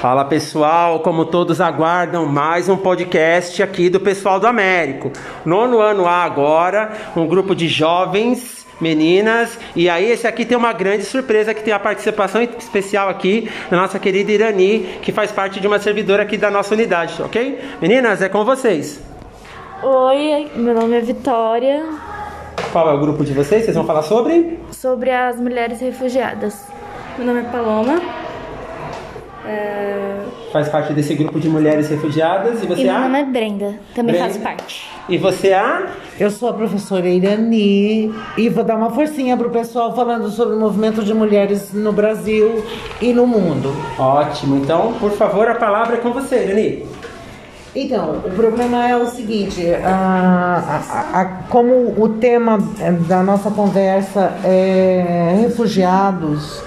Fala pessoal, como todos aguardam, mais um podcast aqui do pessoal do Américo. Nono ano A agora, um grupo de jovens, meninas, e aí esse aqui tem uma grande surpresa que tem a participação especial aqui da nossa querida Irani, que faz parte de uma servidora aqui da nossa unidade, ok? Meninas, é com vocês. Oi, meu nome é Vitória. Qual é o grupo de vocês? Vocês vão falar sobre? Sobre as mulheres refugiadas. Meu nome é Paloma. É... Faz parte desse grupo de mulheres refugiadas e você E meu a? nome é Brenda. Também Brenda. faço parte. E você a? Eu sou a professora Irani e vou dar uma forcinha pro pessoal falando sobre o movimento de mulheres no Brasil e no mundo. Ótimo. Então, por favor, a palavra é com você, Irani. Então, o problema é o seguinte: a- a- a- como o tema da nossa conversa é refugiados,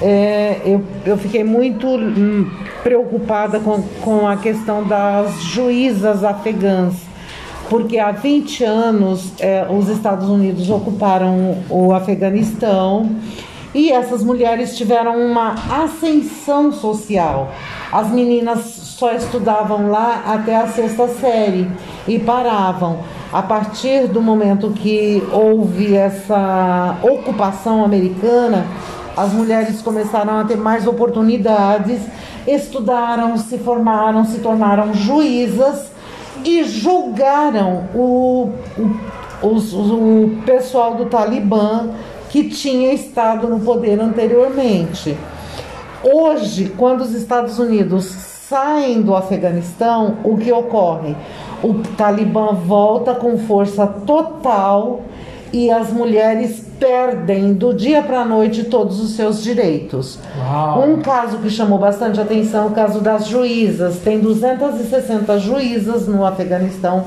é, eu, eu fiquei muito hum, preocupada com, com a questão das juízas afegãs, porque há 20 anos é, os Estados Unidos ocuparam o Afeganistão. E essas mulheres tiveram uma ascensão social. As meninas só estudavam lá até a sexta série e paravam. A partir do momento que houve essa ocupação americana, as mulheres começaram a ter mais oportunidades, estudaram, se formaram, se tornaram juízas e julgaram o, o, os- o pessoal do Talibã que tinha estado no poder anteriormente. Hoje, quando os Estados Unidos saem do Afeganistão, o que ocorre? O Talibã volta com força total e as mulheres perdem do dia para a noite todos os seus direitos. Uau. Um caso que chamou bastante atenção é o caso das juízas. Tem 260 juízas no Afeganistão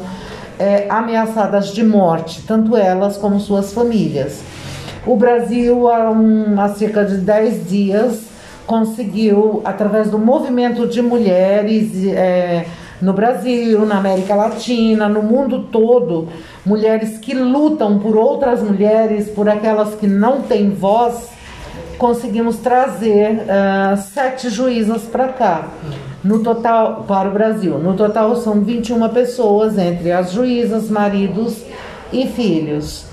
é, ameaçadas de morte, tanto elas como suas famílias. O Brasil, há, um- há cerca de 10 dias, conseguiu, através do movimento de mulheres é, no Brasil, na América Latina, no mundo todo, mulheres que lutam por outras mulheres, por aquelas que não têm voz, conseguimos trazer ah, sete juízas para cá. No total, para o Brasil. No total são 21 pessoas, entre as juízas, maridos e filhos.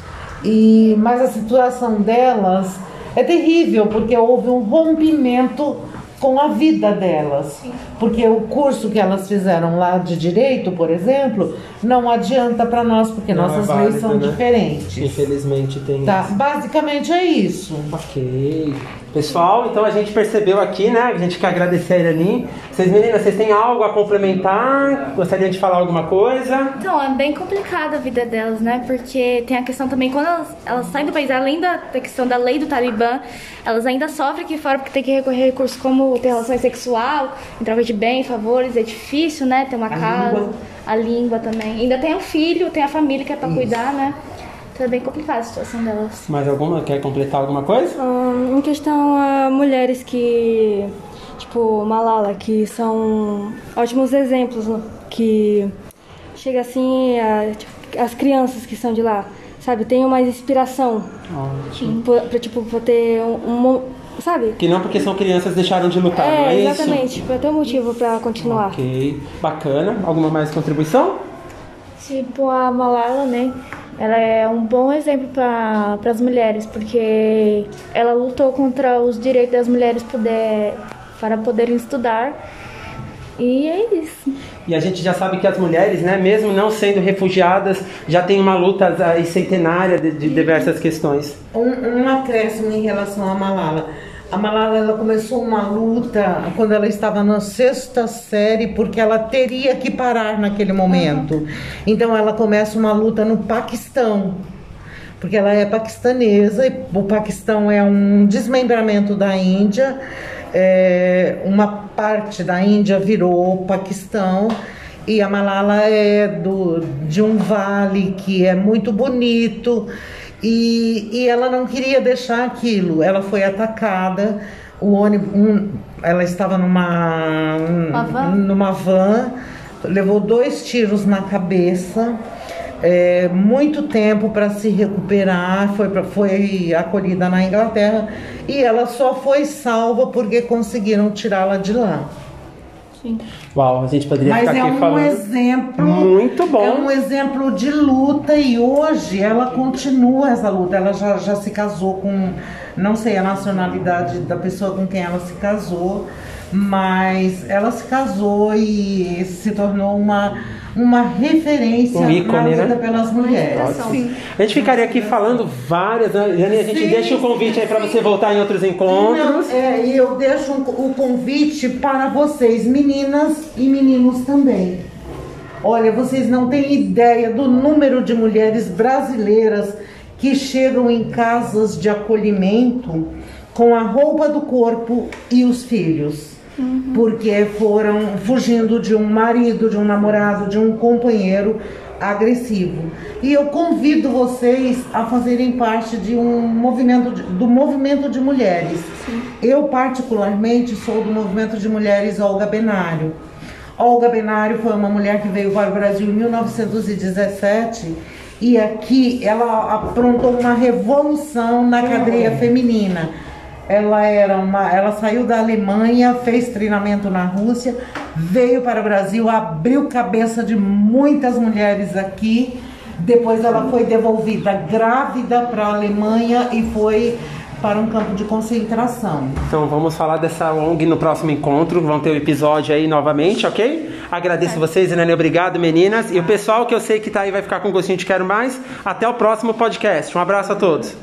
E, mas a situação delas é terrível, porque houve um rompimento com a vida delas. Porque o curso que elas fizeram lá de direito, por exemplo, não adianta para nós, porque Não é nossas válido, leis são né? diferentes. Infelizmente tem. Tá, basicamente é isso. Ok. Pessoal, então a gente percebeu aqui, né? A gente quer agradecer a Irani. Vocês meninas, vocês têm algo a complementar? Gostariam de falar alguma coisa? Então, é bem complicada a vida delas, né? Porque tem a questão também, quando elas, elas saem do país, além da, da questão da lei do Talibã, elas ainda sofrem aqui fora porque tem que recorrer a recursos como ter relação sexual, em troca de bem, favores, é difícil, né? Ter uma A casa, língua. a língua também. Ainda tem o filho, tem a família que é pra cuidar, né? É bem complicada a situação delas. Mais alguma? Quer completar alguma coisa? Ahn, em questão a mulheres que, tipo Malala, que são ótimos exemplos, né? que chega assim, a, tipo, as crianças que são de lá, sabe, tem mais inspiração Ótimo. pra, pra, tipo, pra ter um, um sabe? Que não porque são crianças deixaram de lutar, não é É, isso? exatamente, pra ter um motivo pra continuar. Ok. Bacana. Alguma mais contribuição? Tipo, a Malala, né? Ela é um bom exemplo para as mulheres, porque ela lutou contra os direitos das mulheres poder, para poderem estudar. E é isso. E a gente já sabe que as mulheres, né, mesmo não sendo refugiadas, já tem uma luta aí centenária de, de diversas questões. Um, um acréscimo em relação à Malala. A Malala ela começou uma luta quando ela estava na sexta série, porque ela teria que parar naquele momento. Então ela começa uma luta no Paquistão, porque ela é paquistanesa e o Paquistão é um desmembramento da Índia. É, uma parte da Índia virou Paquistão e a Malala é do, de um vale que é muito bonito e, e ela não queria deixar aquilo. Ela foi atacada. O ônibus, um- ela estava numa Uma van? numa van, levou dois tiros na cabeça. é, muito tempo para se recuperar, foi, pra- foi acolhida na Inglaterra e ela só foi salva porque conseguiram tirá-la de lá. Sim. Uau, a gente poderia Mas ficar é aqui um falando. exemplo. Muito bom. É um exemplo de luta e hoje ela continua essa luta. Ela já, já se casou com, não sei a nacionalidade da pessoa com quem ela se casou, mas ela se casou e se tornou uma, uma referência Um ícone, né? pelas mulheres. Sim. A gente ficaria aqui falando várias, né? Jane, a gente Sim, deixa o convite aí para você voltar em outros encontros. Não, é, e eu deixo um- o convite para vocês, meninas e meninos também. Olha, vocês não têm ideia do número de mulheres brasileiras que chegam em casas de acolhimento com a roupa do corpo e os filhos. Porque foram fugindo de um marido, de um namorado, de um companheiro agressivo. E eu convido vocês a fazerem parte de um movimento de- do movimento de mulheres. Eu particularmente sou do movimento de mulheres Olga Benário. Olga Benário foi uma mulher que veio para o Brasil em 1917 e aqui ela aprontou uma revolução na cadeia feminina. Ela era uma, ela saiu da Alemanha, fez treinamento na Rússia, veio para o Brasil, abriu cabeça de muitas mulheres aqui. Depois ela foi devolvida grávida para a Alemanha e foi para um campo de concentração. Então vamos falar dessa ONG no próximo encontro. Vão ter o episódio aí novamente, ok? Agradeço vocês, Irene. Obrigado, meninas. E o pessoal que eu sei que tá aí vai ficar com gostinho de quero mais. Até o próximo podcast. Um abraço a todos.